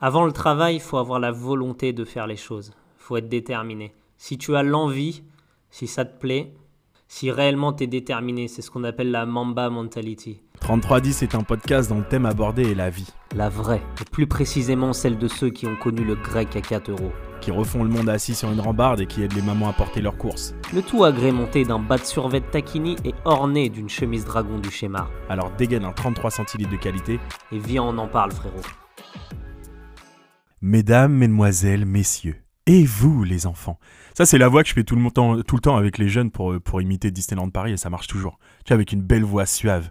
Avant le travail, il faut avoir la volonté de faire les choses. Il faut être déterminé. Si tu as l'envie, si ça te plaît, si réellement tu es déterminé, c'est ce qu'on appelle la Mamba Mentality. 3310 est un podcast dont le thème abordé est la vie. La vraie, et plus précisément celle de ceux qui ont connu le grec à 4 euros. Qui refont le monde assis sur une rambarde et qui aident les mamans à porter leurs courses. Le tout agrémenté d'un bas de survêt taquini et orné d'une chemise dragon du schéma. Alors dégaine un 33 centilitres de qualité. Et viens, on en parle, frérot. Mesdames, mesdemoiselles, messieurs. Et vous, les enfants Ça, c'est la voix que je fais tout le, temps, tout le temps avec les jeunes pour, pour imiter Disneyland Paris et ça marche toujours. Tu vois, avec une belle voix suave.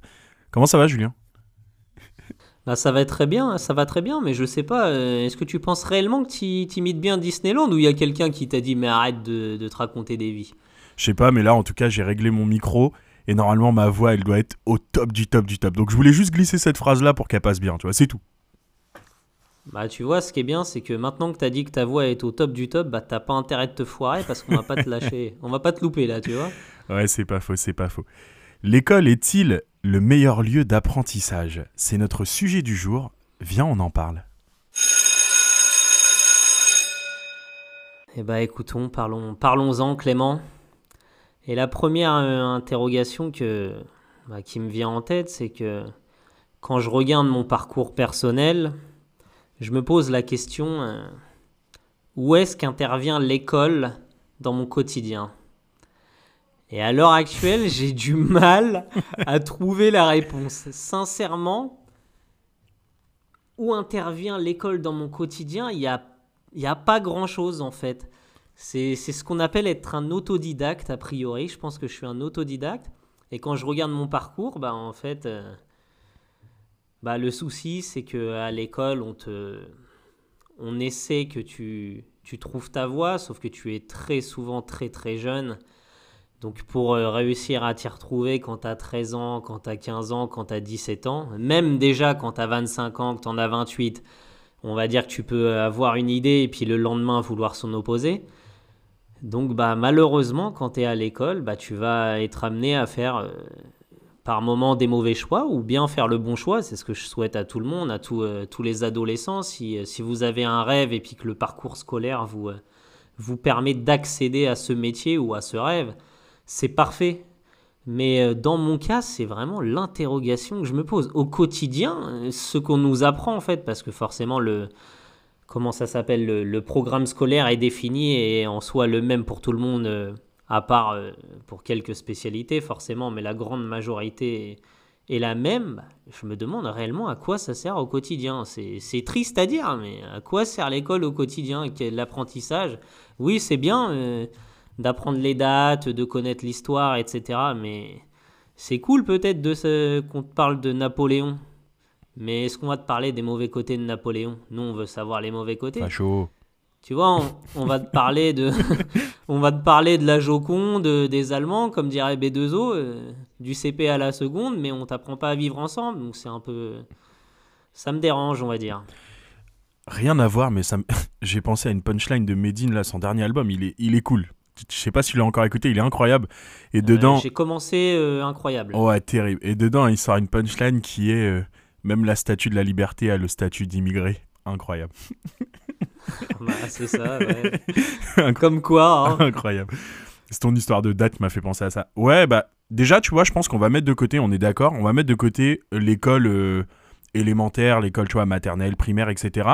Comment ça va, Julien? Bah, ça va très bien, ça va très bien, mais je sais pas, euh, est-ce que tu penses réellement que tu imites bien Disneyland ou il y a quelqu'un qui t'a dit mais arrête de, de te raconter des vies? Je sais pas, mais là en tout cas j'ai réglé mon micro et normalement ma voix elle doit être au top du top du top. Donc je voulais juste glisser cette phrase là pour qu'elle passe bien, tu vois, c'est tout. Bah tu vois, ce qui est bien, c'est que maintenant que t'as dit que ta voix est au top du top, bah t'as pas intérêt de te foirer parce qu'on va pas te lâcher, on va pas te louper là, tu vois. Ouais, c'est pas faux, c'est pas faux. L'école est-il le meilleur lieu d'apprentissage? C'est notre sujet du jour. Viens, on en parle. Eh bah écoutons, parlons, parlons-en Clément. Et la première euh, interrogation que, bah, qui me vient en tête, c'est que quand je regarde mon parcours personnel, je me pose la question euh, où est-ce qu'intervient l'école dans mon quotidien? Et à l'heure actuelle, j'ai du mal à trouver la réponse. Sincèrement, où intervient l'école dans mon quotidien? Il n'y a, y a pas grand-chose en fait. C'est ce qu'on appelle être un autodidacte a priori. Je pense que je suis un autodidacte. Et quand je regarde mon parcours, bah, en fait, euh, bah, le souci, c'est qu'à l'école, on, te, on essaie que tu, tu trouves ta voie, sauf que tu es très souvent très très jeune. Donc pour euh, réussir à t'y retrouver quand tu as 13 ans, quand tu as 15 ans, quand tu as 17 ans, même déjà quand tu as 25 ans, que tu en as 28, on va dire que tu peux avoir une idée et puis le lendemain vouloir s'en opposer. Donc bah malheureusement quand tu es à l'école, bah tu vas être amené à faire euh, par moments des mauvais choix ou bien faire le bon choix, c'est ce que je souhaite à tout le monde, à euh, tous les adolescents si, si, vous avez un rêve et puis que le parcours scolaire vous vous permet d'accéder à ce métier ou à ce rêve c'est parfait. Mais euh, dans mon cas, c'est vraiment l'interrogation que je me pose. Au quotidien, euh, ce qu'on nous apprend en fait, parce que forcément le, comment ça s'appelle, le, programme scolaire est défini et en soi le même pour tout le monde, euh, à part pour quelques spécialités forcément, mais la grande majorité est, la même. Je me demande réellement à quoi ça sert au quotidien. C'est triste à dire, mais à quoi sert l'école au quotidien L'apprentissage, oui, c'est bien d'apprendre les dates, de connaître l'histoire, etc. Mais c'est cool peut-être ce qu'on te parle de Napoléon. Mais est-ce qu'on va te parler des mauvais côtés de Napoléon? Nous, on veut savoir les mauvais côtés. Chaud. Tu vois, on, va te parler de, on va te parler de la Joconde, des Allemands, comme dirait B2O, euh, du CP à la seconde, mais on t'apprend pas à vivre ensemble. Donc c'est un peu, ça me dérange, on va dire. Rien à voir, mais ça j'ai pensé à une punchline de Medine là, son dernier album. Il est, il est cool je sais pas si tu l'as encore écouté, il est incroyable. Et euh, dedans. J'ai commencé euh, incroyable. Ouais, terrible. Et dedans, il sort une punchline qui est euh, même la statue de la liberté a le statut d'immigré. Incroyable. bah, c'est ça, ouais. Comme quoi. Hein. Incroyable. C'est ton histoire de date qui m'a fait penser à ça. Ouais, bah, déjà, tu vois, je pense qu'on va mettre de côté, on est d'accord, on va mettre de côté l'école élémentaire, l'école, tu vois, maternelle, primaire, etc.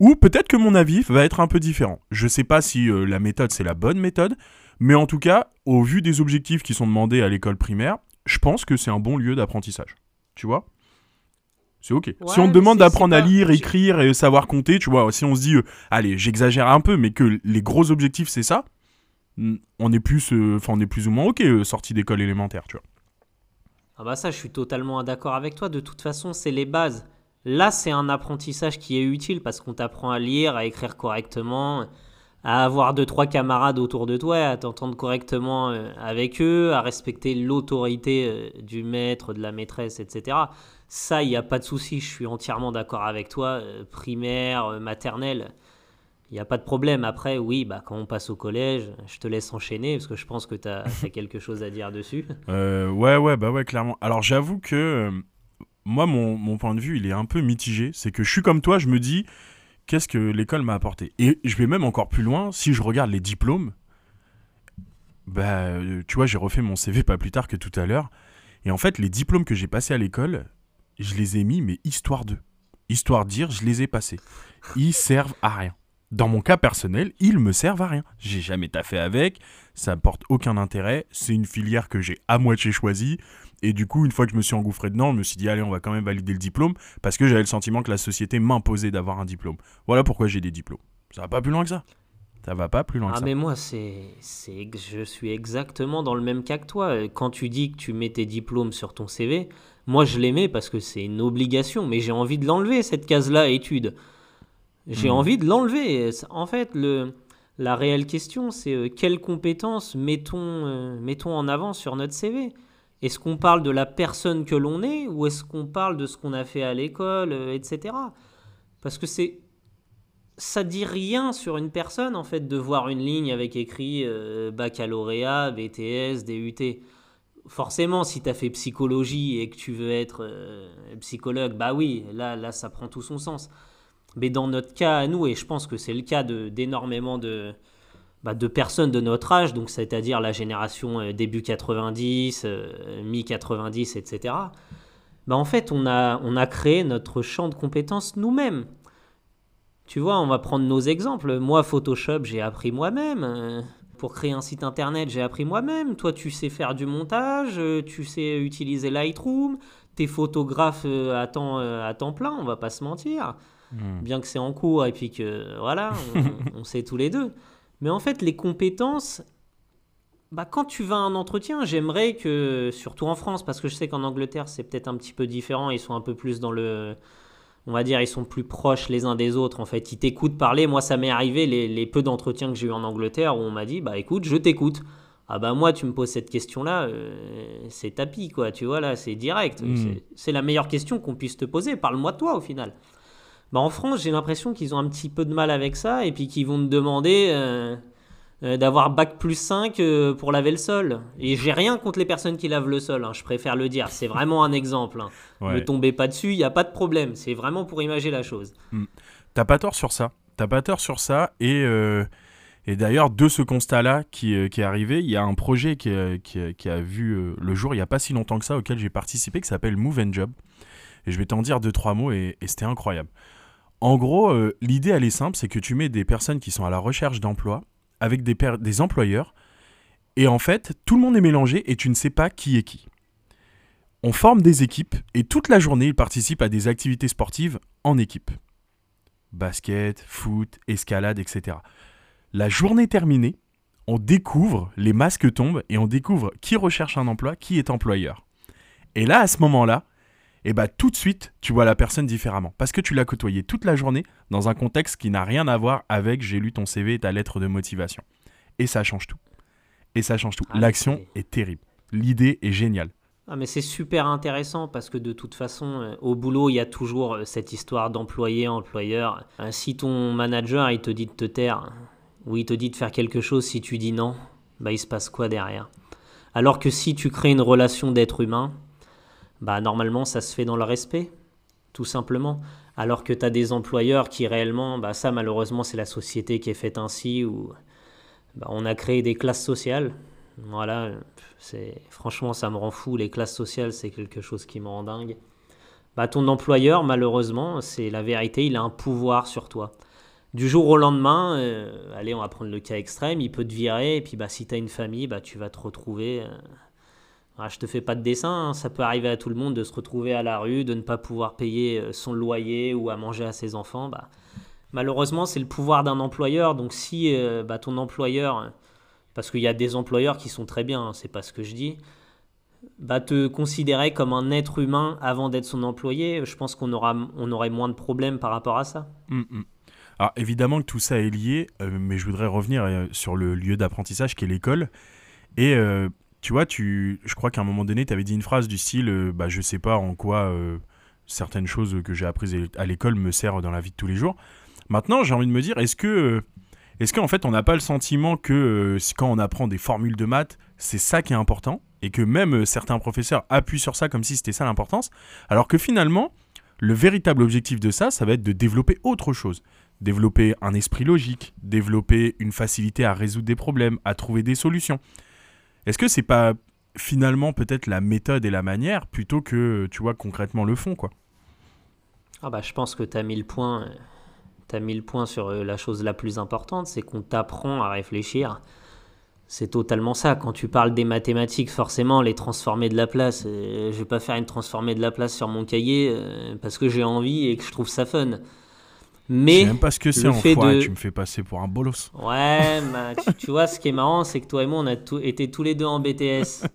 Ou peut-être que mon avis va être un peu différent. Je ne sais pas si euh, la méthode c'est la bonne méthode, mais en tout cas, au vu des objectifs qui sont demandés à l'école primaire, je pense que c'est un bon lieu d'apprentissage. Tu vois? C'est ok. si on te demande d'apprendre à lire, écrire et savoir compter, tu vois, si on se dit, euh, allez, j'exagère un peu, mais que les gros objectifs c'est ça, on est plus, euh, enfin, on est plus ou moins ok sorti d'école élémentaire, tu vois. Ah bah ça, je suis totalement d'accord avec toi. De toute façon, c'est les bases. Là, c'est un apprentissage qui est utile parce qu'on t'apprend à lire, à écrire correctement, à avoir deux, trois camarades autour de toi, à t'entendre correctement euh, avec eux, à respecter l'autorité euh, du maître, de la maîtresse, etc. Ça, il n'y a pas de souci, je suis entièrement d'accord avec toi. Euh, primaire, maternelle, il n'y a pas de problème. Après, oui, bah, quand on passe au collège, je te laisse enchaîner parce que je pense que tu as, as, quelque chose à dire dessus. ouais, ouais, bah ouais, clairement. Alors, j'avoue que moi, mon, point de vue, il est un peu mitigé. C'est que je suis comme toi, je me dis qu'est-ce que l'école m'a apporté? Et je vais même encore plus loin, si je regarde les diplômes, bah, euh, tu vois, j'ai refait mon CV pas plus tard que tout à l'heure. Et en fait, les diplômes que j'ai passés à l'école, je les ai mis, mais histoire de. Histoire de dire, je les ai passés. Ils servent à rien. Dans mon cas personnel, ils me servent à rien. J'ai jamais taffé avec, ça porte aucun intérêt. C'est une filière que j'ai à moitié choisie. Et du coup, une fois que je me suis engouffré dedans, je me suis dit, allez, on va quand même valider le diplôme, parce que j'avais le sentiment que la société m'imposait d'avoir un diplôme. Voilà pourquoi j'ai des diplômes. Ça va pas plus loin que ça. Ça va pas plus loin Ah que ça. mais moi c'est c'est je suis exactement dans le même cas que toi. Quand tu dis que tu mets tes diplômes sur ton CV, moi je mets parce que c'est une obligation, mais j'ai envie de l'enlever cette case-là études. J'ai Mhm. envie de l'enlever. En fait, le la réelle question c'est euh, quelles compétences mettons euh, mettons en avant sur notre CV Est-ce qu'on parle de la personne que l'on est ou est-ce qu'on parle de ce qu'on a fait à l'école, euh, etc. Parce que c'est ça dit rien sur une personne en fait de voir une ligne avec écrit baccalauréat, BTS, DUT. Forcément, si tu as fait psychologie et que tu veux être euh, psychologue, bah oui, là, là, ça prend tout son sens. Mais dans notre cas à nous, et je pense que c'est le cas d'énormément de, bah, de personnes de notre âge, donc c'est-à-dire la génération euh, début 90, euh, mi-90, etc., bah en fait, on a, on a créé notre champ de compétences nous-mêmes. Tu vois, on va prendre nos exemples. Moi, Photoshop, j'ai appris moi-même. Pour créer un site internet, j'ai appris moi-même. Toi, tu sais faire du montage, euh, tu sais utiliser Lightroom, t'es photographe euh, à temps, euh, à temps plein, on va pas se mentir. Hmm. Bien que c'est en cours et puis que, voilà, on, on sait tous les deux. Mais en fait, les compétences, bah, quand tu vas à un entretien, j'aimerais que, surtout en France, parce que je sais qu'en Angleterre, c'est peut-être un petit peu différent, ils sont un peu plus dans le. On va dire, ils sont plus proches les uns des autres. En fait, ils t'écoutent parler. Moi, ça m'est arrivé, les, les peu d'entretiens que j'ai eu en Angleterre, où on m'a dit, bah écoute, je t'écoute. Ah bah moi, tu me poses cette question-là, euh, c'est tapis, quoi. Tu vois, là, c'est direct. Mm. C'est- C'est la meilleure question qu'on puisse te poser. Parle-moi de toi, au final. Bah, en France, j'ai l'impression qu'ils ont un petit peu de mal avec ça et puis qu'ils vont te demander euh, euh, d'avoir bac plus 5 euh, pour laver le sol. Et j'ai rien contre les personnes qui lavent le sol, hein, je préfère le dire. C'est vraiment un exemple. hein. Ouais. Ne tombez pas dessus, il n'y a pas de problème. C'est vraiment pour imager la chose. T'as pas tort sur ça. T'as pas tort sur ça. Et, euh, et d'ailleurs, de ce constat-là qui, qui est arrivé, il y a un projet qui, a- qui a- qui a vu le jour il y a pas si longtemps que ça, auquel j'ai participé, qui s'appelle Move and Job. Et je vais t'en dire deux, trois mots, et, et c'était incroyable. En gros, l'idée, elle est simple, c'est que tu mets des personnes qui sont à la recherche d'emploi avec des, des employeurs, et en fait, tout le monde est mélangé et tu ne sais pas qui est qui. On forme des équipes, et toute la journée, ils participent à des activités sportives en équipe basket, foot, escalade, etc. La journée terminée, on découvre, les masques tombent et on découvre qui recherche un emploi, qui est employeur. Et là, à ce moment-là, eh ben, tout de suite, tu vois la personne différemment. Parce que tu l'as côtoyé toute la journée dans un contexte qui n'a rien à voir avec j'ai lu ton CV et ta lettre de motivation. Et ça change tout. Et ça change tout. Ah, L'action est terrible. L'idée est géniale. Ah, mais c'est super intéressant parce que de toute façon, euh, au boulot, il y a toujours euh, cette histoire d'employé-employeur. Euh, si ton manager, il te dit de te taire, ou il te dit de faire quelque chose, si tu dis non, bah, il se passe quoi derrière? Alors que si tu crées une relation d'être humain, bah, normalement, ça se fait dans le respect, tout simplement. Alors que tu as des employeurs qui réellement, bah, ça malheureusement, c'est la société qui est faite ainsi, où bah, on a créé des classes sociales. Voilà, c'est franchement ça me rend fou. Les classes sociales, c'est quelque chose qui me rend dingue. Bah, ton employeur, malheureusement, c'est la vérité, il a un pouvoir sur toi. Du jour au lendemain, euh, allez, on va prendre le cas extrême, il peut te virer, et puis bah, si tu as une famille, bah, tu vas te retrouver. euh, ah, je te fais pas de dessin, hein, ça peut arriver à tout le monde de se retrouver à la rue, de ne pas pouvoir payer euh, son loyer ou à manger à ses enfants. Bah, malheureusement, c'est le pouvoir d'un employeur. Donc si euh, bah, ton employeur, parce qu'il y a des employeurs qui sont très bien, hein, c'est pas ce que je dis, bah, te considérer comme un être humain avant d'être son employé, je pense qu'on aura, on aurait moins de problèmes par rapport à ça. Mm, mm. Alors évidemment que tout ça est lié, euh, mais je voudrais revenir euh, sur le lieu d'apprentissage qui est l'école. Et euh, tu vois, tu, je crois qu'à un moment donné, tu avais dit une phrase du style euh, bah, Je sais pas en quoi euh, certaines choses que j'ai apprises à l'école me servent dans la vie de tous les jours. Maintenant, j'ai envie de me dire Est-ce que. euh, est-ce qu'en fait, on n'a pas le sentiment que quand on apprend des formules de maths, c'est ça qui est important et que même certains professeurs appuient sur ça comme si c'était ça l'importance, alors que finalement, le véritable objectif de ça, ça va être de développer autre chose. développer un esprit logique, développer une facilité à résoudre des problèmes, à trouver des solutions. Est-ce que c'est pas finalement peut-être la méthode et la manière plutôt que, tu vois, concrètement le fond, quoi? Ah bah je pense que tu as mis le point, as mis le point sur euh, la chose la plus importante, c'est qu'on t'apprend à réfléchir. C'est totalement ça. Quand tu parles des mathématiques, forcément, les transformer de la place, euh, je vais pas faire une transformée de la place sur mon cahier euh, parce que j'ai envie et que je trouve ça fun. Mais je sais même pas ce que c'est en fait tu me fais passer pour un bolos. Ouais, tu, vois, ce qui est marrant, c'est que toi et moi, on a été tous les deux en BTS.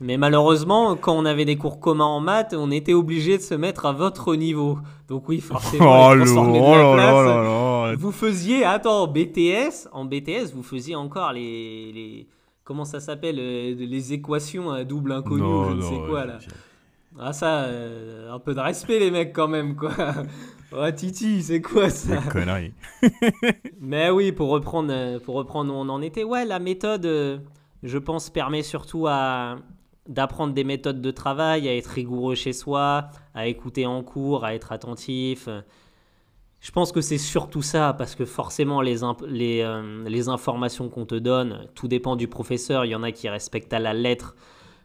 Mais malheureusement, quand on avait des cours communs en maths, on était obligé de se mettre à votre niveau. Donc oui, forcément, oh, de la place. vous faisiez, attends, BTS, en BTS, vous faisiez encore les, les comment ça s'appelle, euh, les équations à double inconnu, je ne sais quoi là. Ah ça, euh, un peu de respect les mecs quand même quoi. Oh Titi, c'est quoi ça Connerie. Mais oui, pour reprendre, pour reprendre où on en était, ouais, la méthode, euh, je pense, permet surtout à d'apprendre des méthodes de travail, à être rigoureux chez soi, à écouter en cours, à être attentif. Je pense que c'est surtout ça, parce que forcément, les, les, euh, les informations qu'on te donne, tout dépend du professeur. Il y en a qui respectent à la lettre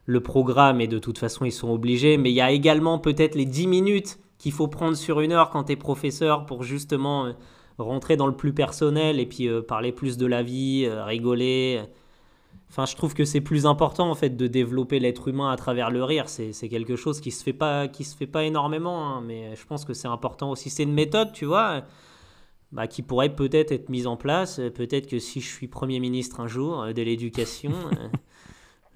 le programme et de toute façon, ils sont obligés. Mais il y a également peut-être les 10 minutes qu'il faut prendre sur une heure quand tu es professeur pour justement euh, rentrer dans le plus personnel et puis euh, parler plus de la vie, euh, rigoler. Enfin, je trouve que c'est plus important en fait de développer l'être humain à travers le rire. C'est, quelque chose qui se fait pas, qui se fait pas énormément, hein, mais je pense que c'est important aussi. C'est une méthode, tu vois, bah, qui pourrait peut-être être mise en place. Peut-être que si je suis premier ministre un jour de l'éducation.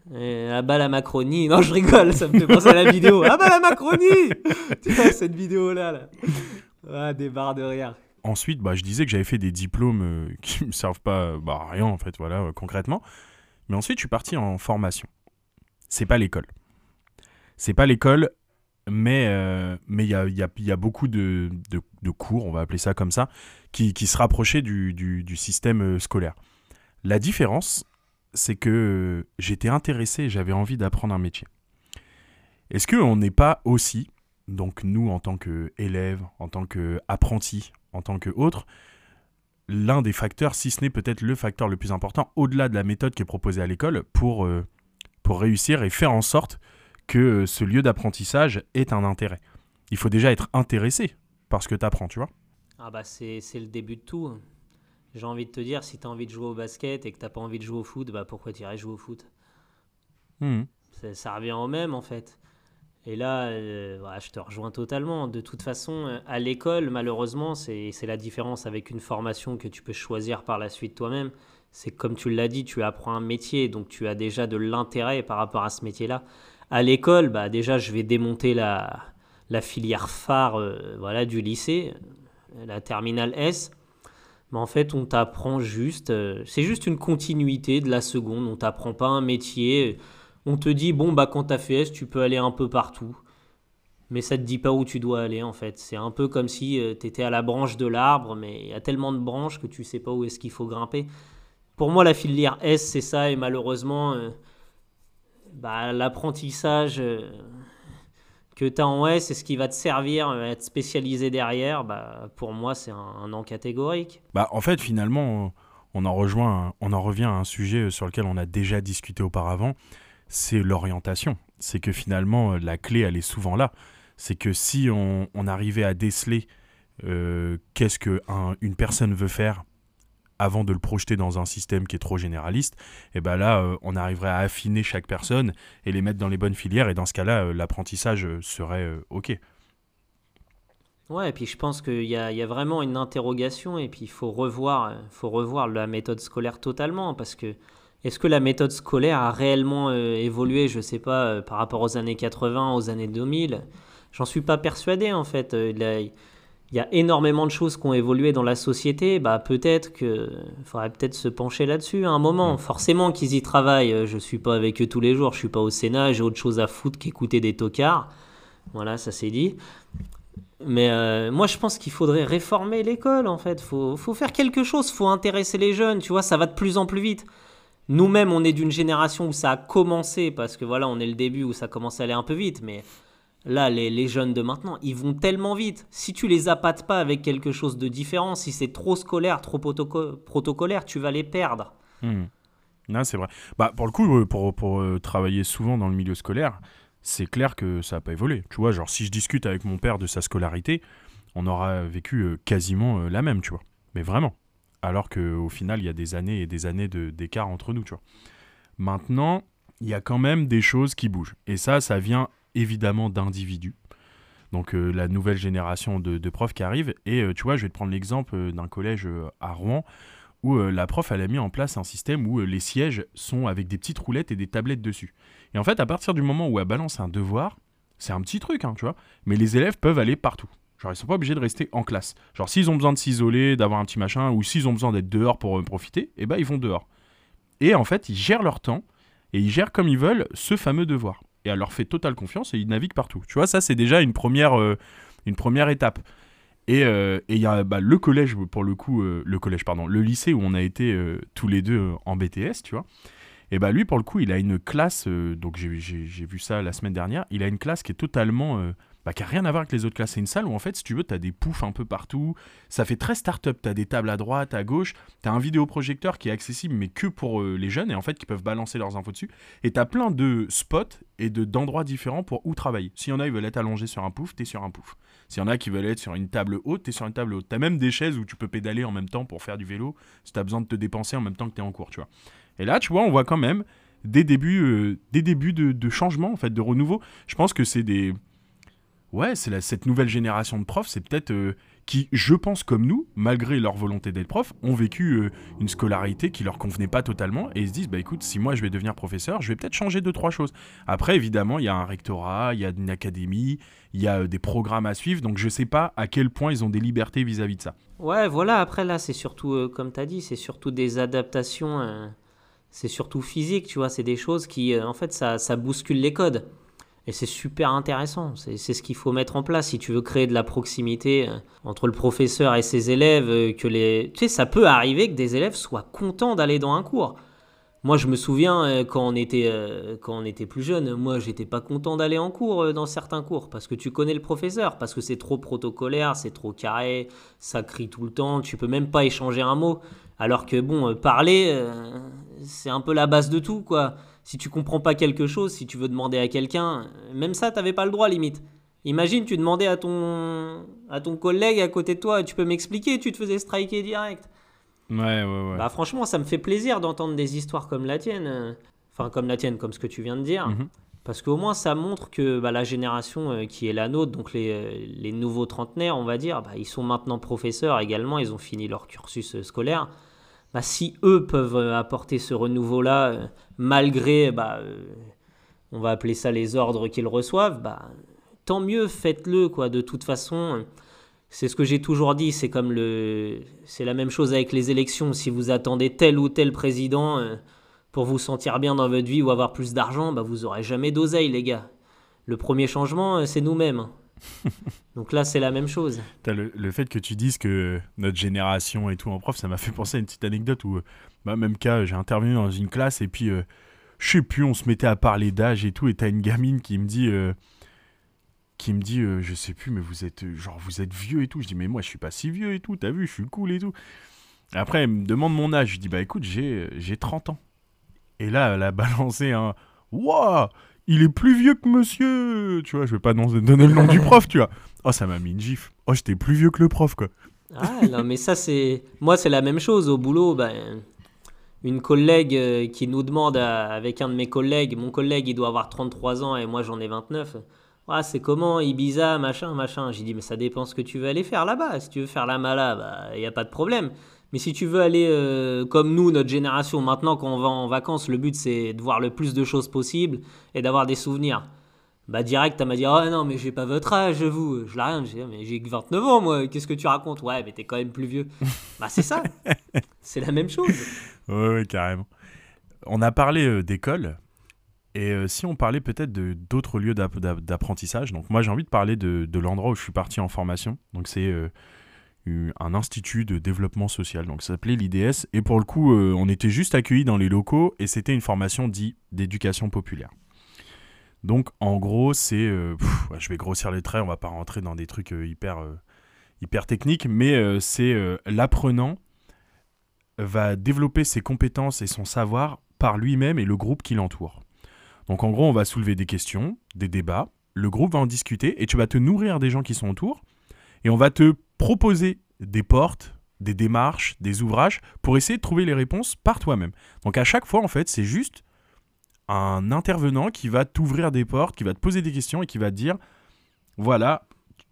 ah bah la Macronie. Non, je rigole, ça me fait penser à la vidéo. Ah bah la Macronie Tu vois, cette vidéo-là. Là. Ah, des barres de rire. Ensuite, bah, je disais que j'avais fait des diplômes euh, qui me servent pas bah, rien, en fait, voilà, euh, concrètement. Mais ensuite, je suis parti en formation. C'est pas l'école. C'est pas l'école, mais euh, mais il y a, beaucoup de, de, cours, on va appeler ça comme ça, qui, se rapprochaient du, du système scolaire. La différence, c'est que j'étais intéressé, j'avais envie d'apprendre un métier. Est-ce qu'on n'est pas aussi, donc nous en tant qu'élèves, en tant qu'apprentis, en tant qu'autres, l'un des facteurs, si ce n'est peut-être le facteur le plus important, au-delà de la méthode qui est proposée à l'école, pour, euh, pour réussir et faire en sorte que ce lieu d'apprentissage ait un intérêt? Il faut déjà être intéressé par ce que tu apprends, tu vois? Ah bah c'est le début de tout. J'ai envie de te dire, si tu as envie de jouer au basket et que tu pas envie de jouer au foot, bah pourquoi tu irais jouer au foot? Hmm. ça, revient au même en fait. Et là, euh, je te rejoins totalement. De toute façon, euh, à l'école, malheureusement, c'est la différence avec une formation que tu peux choisir par la suite toi-même. C'est comme tu l'as dit, tu apprends un métier, donc tu as déjà de l'intérêt par rapport à ce métier-là. À l'école, bah, déjà, je vais démonter la, la filière phare euh, voilà, du lycée, la terminale S mais en fait, on t'apprend juste, euh, c'est juste une continuité de la seconde. On t'apprend pas un métier. On te dit, bon, bah, quand t'as fait S, tu peux aller un peu partout. Mais ça te dit pas où tu dois aller, en fait. C'est un peu comme si euh, tu étais à la branche de l'arbre, mais il y a tellement de branches que tu sais pas où est-ce qu'il faut grimper. Pour moi, la filière S, c'est ça, et malheureusement, euh, bah, l'apprentissage que tu as en S c'est ce qui va te servir à être spécialisé derrière, bah, pour moi, c'est un, non catégorique. Bah, en fait, finalement, on en, rejoint, on en revient à un sujet sur lequel on a déjà discuté auparavant, c'est l'orientation. C'est que finalement, la clé, elle est souvent là. C'est que si on, arrivait à déceler euh, qu'est-ce qu'une personne veut faire avant de le projeter dans un système qui est trop généraliste, et eh ben là, euh, on arriverait à affiner chaque personne et les mettre dans les bonnes filières. Et dans ce cas-là, euh, l'apprentissage euh, serait OK. Ouais, et puis je pense qu'il y, a, vraiment une interrogation et puis il faut revoir, faut revoir la méthode scolaire totalement parce que est-ce que la méthode scolaire a réellement évolué, je sais pas, par rapport aux années 80, aux années 2000 J'en suis pas persuadé en fait y a énormément de choses qui ont évolué dans la société, bah peut-être que faudrait peut-être se pencher là-dessus à un moment. Mm. Forcément qu'ils y travaillent. Je suis pas avec eux tous les jours. Je suis pas au Sénat. J'ai autre chose à foutre qu'écouter des tocards. Voilà, ça c'est dit. Mais euh, moi, je pense qu'il faudrait réformer l'école, en fait. Faut, faut faire quelque chose. Faut intéresser les jeunes. Tu vois, ça va de plus en plus vite. Nous-mêmes, on est d'une génération où ça a commencé parce que voilà, on est le début où ça commence à aller un peu vite. Mais Là, les, jeunes de maintenant, ils vont tellement vite. Si tu les appâtes pas avec quelque chose de différent, si c'est trop scolaire, trop protocolaire, tu vas les perdre. Hmm. c'est vrai. Bah, pour le coup, euh, pour, pour euh, travailler souvent dans le milieu scolaire, c'est clair que ça n'a pas évolué. Tu vois, genre, si je discute avec mon père de sa scolarité, on aura vécu euh, quasiment la même, tu vois. Mais vraiment. Alors qu'au final, il y a des années et des années d'écart entre nous, tu vois. Maintenant, il y a quand même des choses qui bougent. Et ça, ça vient évidemment d'individus. Donc euh, la nouvelle génération de, profs qui arrive. Et euh, tu vois, je vais te prendre l'exemple euh, d'un collège à Rouen où la prof elle a mis en place un système où les sièges sont avec des petites roulettes et des tablettes dessus. Et en fait, à partir du moment où elle balance un devoir, c'est un petit truc, hein, tu vois, mais les élèves peuvent aller partout. Genre, ils sont pas obligés de rester en classe. Genre, s'ils ont besoin de s'isoler, d'avoir un petit machin, ou s'ils ont besoin d'être dehors pour profiter, eh ben ils vont dehors. Et en fait, ils gèrent leur temps et ils gèrent comme ils veulent ce fameux devoir et elle leur fait totale confiance et ils naviguent partout. Tu vois, ça c'est déjà une première, euh, une première étape. Et euh, il y a bah, le collège, pour le coup, euh, le collège, pardon, le lycée où on a été tous les deux en BTS, tu vois. Et bah lui, pour le coup, il a une classe, donc j'ai vu ça la semaine dernière, il a une classe qui est totalement bah, qui n'a rien à voir avec les autres classes. C'est une salle où, en fait, si tu veux, tu as des poufs un peu partout. Ça fait très start-up. Tu as des tables à droite, à gauche. Tu as un vidéoprojecteur qui est accessible, mais que pour euh, les jeunes, et en fait, qui peuvent balancer leurs infos dessus. Et tu as plein de spots et d'endroits différents pour où travailler. S'il y en a, ils veulent être allongés sur un pouf, tu sur un pouf. S'il y en a qui veulent être sur une table haute, tu sur une table haute. Tu même des chaises où tu peux pédaler en même temps pour faire du vélo, si tu besoin de te dépenser en même temps que tu es en cours, tu vois. Et là, tu vois, on voit quand même des débuts, euh, de, de changement, en fait, de renouveau. Je pense que c'est des ouais, c'est cette nouvelle génération de profs, c'est peut-être euh, qui, je pense comme nous, malgré leur volonté d'être prof, ont vécu euh, une scolarité qui leur convenait pas totalement et ils se disent bah écoute, si moi je vais devenir professeur, je vais peut-être changer deux trois choses. Après évidemment, il y a un rectorat, il y a une académie, il y a euh, des programmes à suivre, donc je sais pas à quel point ils ont des libertés vis-à-vis de ça. Ouais, voilà, après là, c'est surtout comme tu as dit, c'est surtout des adaptations c'est surtout physique, tu vois, c'est des choses qui en fait ça ça bouscule les codes. Et c'est super intéressant. C'est ce qu'il faut mettre en place si tu veux créer de la proximité euh, entre le professeur et ses élèves. Euh, que les... Tu sais, ça peut arriver que des élèves soient contents d'aller dans un cours. Moi, je me souviens euh, quand on était, quand on était plus jeune, moi, j'étais pas content d'aller en cours dans certains cours parce que tu connais le professeur, parce que c'est trop protocolaire, c'est trop carré, ça crie tout le temps, tu peux même pas échanger un mot. Alors que bon, parler, c'est un peu la base de tout, quoi si tu comprends pas quelque chose, si tu veux demander à quelqu'un, même ça, t'avais pas le droit limite. Imagine, tu demandais à ton, à ton collègue à côté de toi, tu peux m'expliquer, tu te faisais striker direct. Ouais, ouais, ouais. Bah, franchement, ça me fait plaisir d'entendre des histoires comme la tienne. Enfin, comme la tienne, comme ce que tu viens de dire. Mhm. Parce qu'au moins, ça montre que bah, la génération euh, qui est la nôtre, donc les, euh, les nouveaux trentenaires, on va dire, bah, ils sont maintenant professeurs également, ils ont fini leur cursus euh, scolaire. Bah, si eux peuvent euh, apporter ce renouveau-là, euh, malgré, bah, euh, on va appeler ça les ordres qu'ils reçoivent, bah, tant mieux, faites-le, quoi. De toute façon, c'est ce que j'ai toujours dit, c'est comme le, c'est la même chose avec les élections. Si vous attendez tel ou tel président pour vous sentir bien dans votre vie ou avoir plus d'argent, bah, vous aurez jamais d'oseille, les gars. Le premier changement, c'est nous-mêmes. Donc là, c'est la même chose. Le, le, fait que tu dises que notre génération et tout en prof, ça m'a fait penser à une petite anecdote où, bah, même cas, j'ai intervenu dans une classe et puis, euh, je sais plus, on se mettait à parler d'âge et tout, et t'as une gamine qui me dit, euh, qui me dit, euh, je sais plus, mais vous êtes, genre, vous êtes vieux et tout. Je dis, mais moi, je suis pas si vieux et tout, t'as vu, je suis cool et tout. après, elle me demande mon âge. Je dis, bah écoute, j'ai 30 ans. Et là, elle a balancé un, waouh il est plus vieux que monsieur. Tu vois, je vais pas donner le nom du prof, tu vois. Oh, ça m'a mis une gifle. Oh, j'étais plus vieux que le prof, quoi. Ah, non, mais ça, c'est. Moi, c'est la même chose. Au boulot, ben, une collègue euh, qui nous demande avec un de mes collègues, mon collègue, il doit avoir 33 ans et moi, j'en ai 29. Ah, c'est comment Ibiza, machin, machin. J'ai dit, mais ça dépend ce que tu veux aller faire là-bas. Si tu veux faire la mala, bah, il n'y a pas de problème. Mais si tu veux aller euh, comme nous, notre génération, maintenant quand on va en vacances, le but c'est de voir le plus de choses possible et d'avoir des souvenirs. Bah direct, t'as m'a dit, oh non, mais j'ai pas votre âge, vous. Je l'ai rien, j'ai mais j'ai 29 ans, moi, qu'est-ce que tu racontes? Ouais, mais t'es quand même plus vieux. bah c'est ça, c'est la même chose. Ouais, ouais, carrément. On a parlé euh, d'école, et euh, si on parlait peut-être de d'autres lieux d'apprentissage, donc moi j'ai envie de parler de, de l'endroit où je suis parti en formation. Donc c'est un institut de développement social. Donc ça s'appelait l'IDS. Et pour le coup, euh, on était juste accueillis dans les locaux et c'était une formation dite d'éducation populaire. Donc en gros, c'est, euh, je vais grossir les traits, on va pas rentrer dans des trucs euh, hyper, hyper techniques, mais c'est l'apprenant va développer ses compétences et son savoir par lui-même et le groupe qui l'entoure. Donc en gros, on va soulever des questions, des débats, le groupe va en discuter et tu vas te nourrir des gens qui sont autour et on va te proposer des portes, des démarches, des ouvrages pour essayer de trouver les réponses par toi-même. Donc à chaque fois, en fait, c'est juste un intervenant qui va t'ouvrir des portes, qui va te poser des questions et qui va te dire voilà,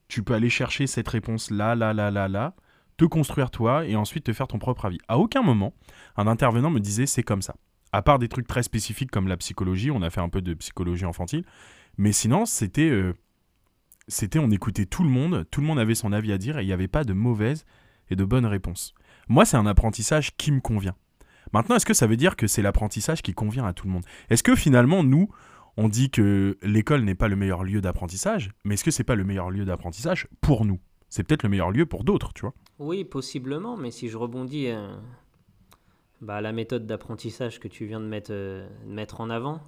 tu peux aller chercher cette réponse là, là, là, là, là, te construire toi et ensuite te faire ton propre avis. À aucun moment, un intervenant me disait c'est comme ça. À part des trucs très spécifiques comme la psychologie, on a fait un peu de psychologie infantile, mais sinon c'était euh, c'était on écoutait tout le monde, tout le monde avait son avis à dire et il n'y avait pas de mauvaise et de bonnes réponses. Moi, c'est un apprentissage qui me convient. Maintenant, est-ce que ça veut dire que c'est l'apprentissage qui convient à tout le monde? Est-ce que finalement, nous, on dit que l'école n'est pas le meilleur lieu d'apprentissage, mais est-ce que c'est pas le meilleur lieu d'apprentissage pour nous? C'est peut-être le meilleur lieu pour d'autres, tu vois Oui, possiblement, mais si je rebondis euh, bah, à la méthode d'apprentissage que tu viens de mettre, euh, de mettre en avant,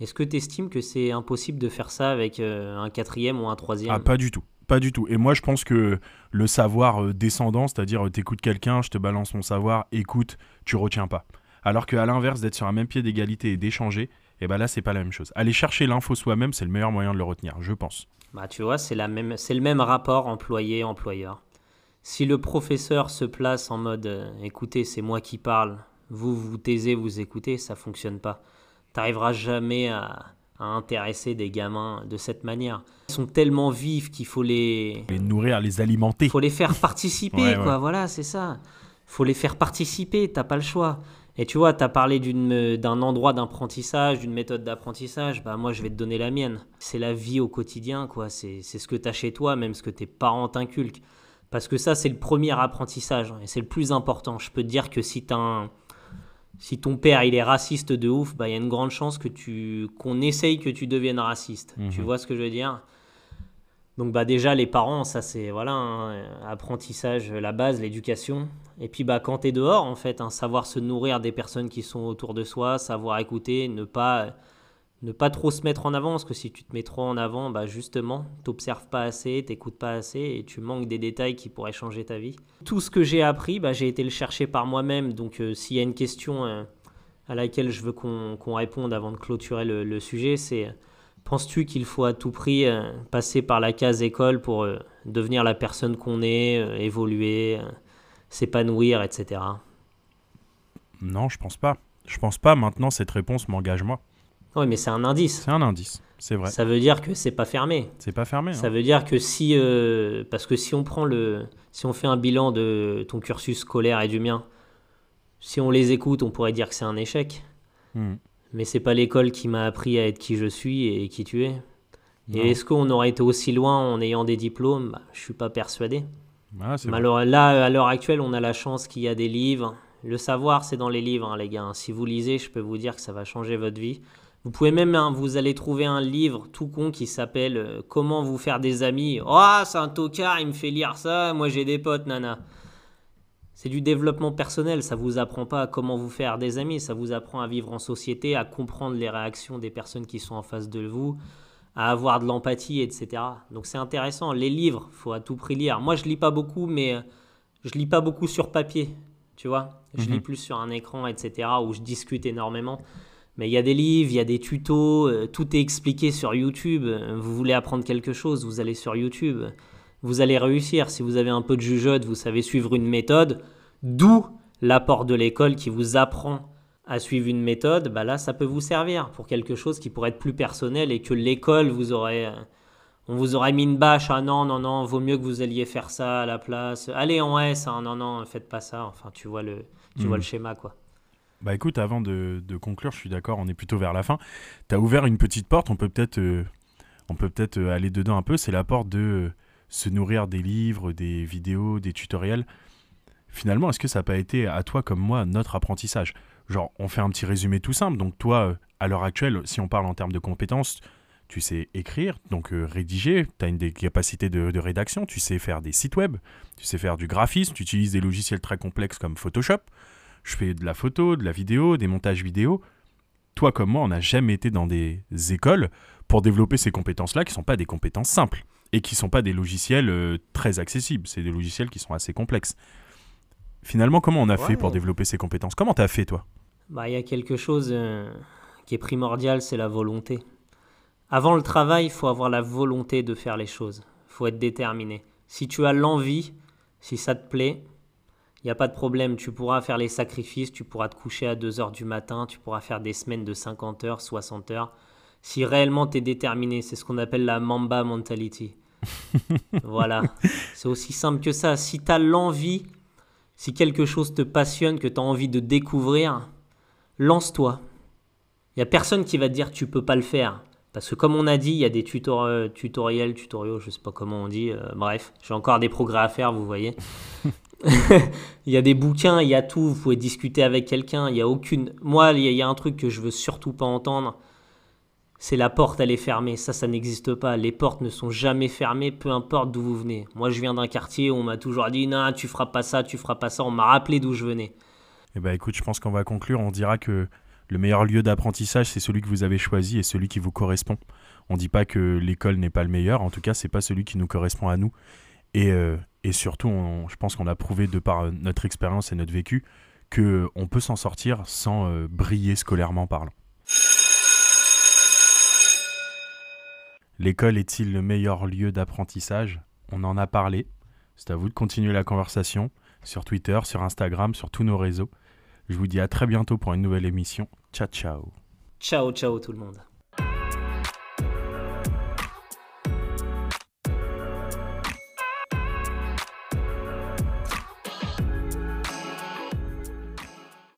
est-ce que tu estimes que c'est impossible de faire ça avec euh, un quatrième ou un troisième Ah, pas du tout. Pas du tout. Et moi, je pense que le savoir euh, descendant, c'est-à-dire euh, t'écoutes quelqu'un, je te balance mon savoir, écoute, tu retiens pas. Alors qu'à l'inverse, d'être sur un même pied d'égalité et d'échanger, et ben là, c'est pas la même chose. Aller chercher l'info soi-même, c'est le meilleur moyen de le retenir, je pense. Bah, tu vois, c'est la même, c'est le même rapport employé-employeur. Si le professeur se place en mode écoutez, c'est moi qui parle, vous vous taisez, vous écoutez, ça fonctionne pas. T'arriveras jamais à, à intéresser des gamins de cette manière. Ils sont tellement vifs qu'il faut les, Les nourrir, les alimenter. faut les faire participer, Ouais, quoi. ouais. Voilà, c'est ça. Faut les faire participer, t'as pas le choix. Et tu vois, t'as parlé d'une- d'un endroit d'apprentissage, d'une méthode d'apprentissage. Bah, moi, je vais te donner la mienne. C'est la vie au quotidien, quoi. C'est ce que t'as chez toi, même ce que tes parents t'inculquent. Parce que ça, c'est le premier apprentissage. hein, Et c'est le plus important. Je peux te dire que si t'as un. Si ton père il est raciste de ouf, bah il y a une grande chance que tu qu'on essaye que tu deviennes raciste. Tu Mhm. vois ce que je veux dire? Donc bah déjà les parents, ça c'est voilà un apprentissage, la base, l'éducation. Et puis bah quand t'es dehors en fait, hein, savoir se nourrir des personnes qui sont autour de soi, savoir écouter, ne pas ne pas trop se mettre en avant parce que si tu te mets trop en avant, bah justement t'observes pas assez, t'écoutes pas assez et tu manques des détails qui pourraient changer ta vie. Tout ce que j'ai appris, bah, j'ai été le chercher par moi-même. Donc euh, s'il y a une question euh, à laquelle je veux qu'on réponde avant de clôturer le, sujet, c'est Penses-tu qu'il faut à tout prix euh, passer par la case école pour euh, devenir la personne qu'on est, euh, évoluer, euh, s'épanouir, etc. Non, je pense pas. Je pense pas. Maintenant, cette réponse m'engage moi. Oui, mais c'est un indice. C'est un indice. C'est vrai. Ça veut dire que c'est pas fermé. C'est pas fermé. Ça hein. veut dire que si, euh, parce que si on prend le, si on fait un bilan de ton cursus scolaire et du mien, si on les écoute, on pourrait dire que c'est un échec. Hmm. Mais c'est pas l'école qui m'a appris à être qui je suis et qui tu es. Non. Et est-ce qu'on aurait été aussi loin en ayant des diplômes? Bah, Je suis pas persuadé. Ah, alors, là, à l'heure actuelle, on a la chance qu'il y a des livres. Le savoir, c'est dans les livres, hein, les gars. Si vous lisez, je peux vous dire que ça va changer votre vie. Vous pouvez même, hein, vous allez trouver un livre tout con qui s'appelle euh, Comment vous faire des amis. Oh, c'est un tocard, il me fait lire ça. Moi, j'ai des potes, nana. C'est du développement personnel. Ça vous apprend pas à comment vous faire des amis. Ça vous apprend à vivre en société, à comprendre les réactions des personnes qui sont en face de vous, à avoir de l'empathie, etc. Donc c'est intéressant. Les livres, faut à tout prix lire. Moi, je lis pas beaucoup, mais euh, je lis pas beaucoup sur papier, tu vois. Je Mhm. lis plus sur un écran, etc., où je discute énormément. Mais il y a des livres, il y a des tutos, euh, tout est expliqué sur YouTube. Euh, Vous voulez apprendre quelque chose, vous allez sur YouTube. Vous allez réussir. Si vous avez un peu de jugeote, vous savez suivre une méthode. D'où l'apport de l'école qui vous apprend à suivre une méthode. Bah là, ça peut vous servir pour quelque chose qui pourrait être plus personnel et que l'école vous aurait. euh, on vous aurait mis une bâche, ah non, non, non, vaut mieux que vous alliez faire ça à la place. Allez en S, hein, non, non, faites pas ça. Enfin, tu vois le, tu vois le schéma, quoi. Bah écoute, avant de, conclure, je suis d'accord, on est plutôt vers la fin. Tu as ouvert une petite porte, on peut peut-être euh, peut peut-être euh, aller dedans un peu, c'est la porte de euh, se nourrir des livres, des vidéos, des tutoriels. Finalement, est-ce que ça n'a pas été à toi comme moi notre apprentissage? Genre, on fait un petit résumé tout simple. Donc toi, à l'heure actuelle, si on parle en termes de compétences, tu sais écrire, donc rédiger, tu as une des capacités de rédaction, tu sais faire des sites web, tu sais faire du graphisme, tu utilises des logiciels très complexes comme Photoshop. Je fais de la photo, de la vidéo, des montages vidéo. Toi comme moi, on n'a jamais été dans des écoles pour développer ces compétences-là, qui ne sont pas des compétences simples et qui ne sont pas des logiciels euh, très accessibles. C'est des logiciels qui sont assez complexes. Finalement, comment on a fait pour développer ces compétences? Comment tu as fait, toi? Bah, Il y a quelque chose euh, qui est primordial, c'est la volonté. Avant le travail, il faut avoir la volonté de faire les choses. Il faut être déterminé. Si tu as l'envie, si ça te plaît, il n'y a pas de problème. Tu pourras faire les sacrifices, tu pourras te coucher à 2 heures du matin, tu pourras faire des semaines de 50 heures, 60 heures. Si réellement tu es déterminé, c'est ce qu'on appelle la Mamba mentality. voilà. C'est aussi simple que ça. Si tu as l'envie, si quelque chose te passionne, que tu as envie de découvrir, lance-toi. Il n'y a personne qui va te dire tu peux pas le faire. Parce que comme on a dit, il y a des tutoriels, tutoriaux, je sais pas comment on dit, euh, bref, j'ai encore des progrès à faire, vous voyez. il y a des bouquins, il y a tout, vous pouvez discuter avec quelqu'un, il y a aucune... Moi, il y, a un truc que je veux surtout pas entendre, c'est la porte, elle est fermée. Ça, ça n'existe pas. Les portes ne sont jamais fermées, peu importe d'où vous venez. Moi, je viens d'un quartier où on m'a toujours dit, non, tu feras pas ça, tu feras pas ça. On m'a rappelé d'où je venais. Eh ben, écoute, je pense qu'on va conclure. On dira que le meilleur lieu d'apprentissage, c'est celui que vous avez choisi et celui qui vous correspond. On ne dit pas que l'école n'est pas le meilleur. En tout cas, c'est pas celui qui nous correspond à nous. Et, euh, surtout, je pense qu'on a prouvé de par euh, notre expérience et notre vécu que on peut s'en sortir sans euh, briller scolairement parlant. L'école est-il le meilleur lieu d'apprentissage? On en a parlé. C'est à vous de continuer la conversation sur Twitter, sur Instagram, sur tous nos réseaux. Je vous dis à très bientôt pour une nouvelle émission. Ciao ciao. Ciao ciao tout le monde.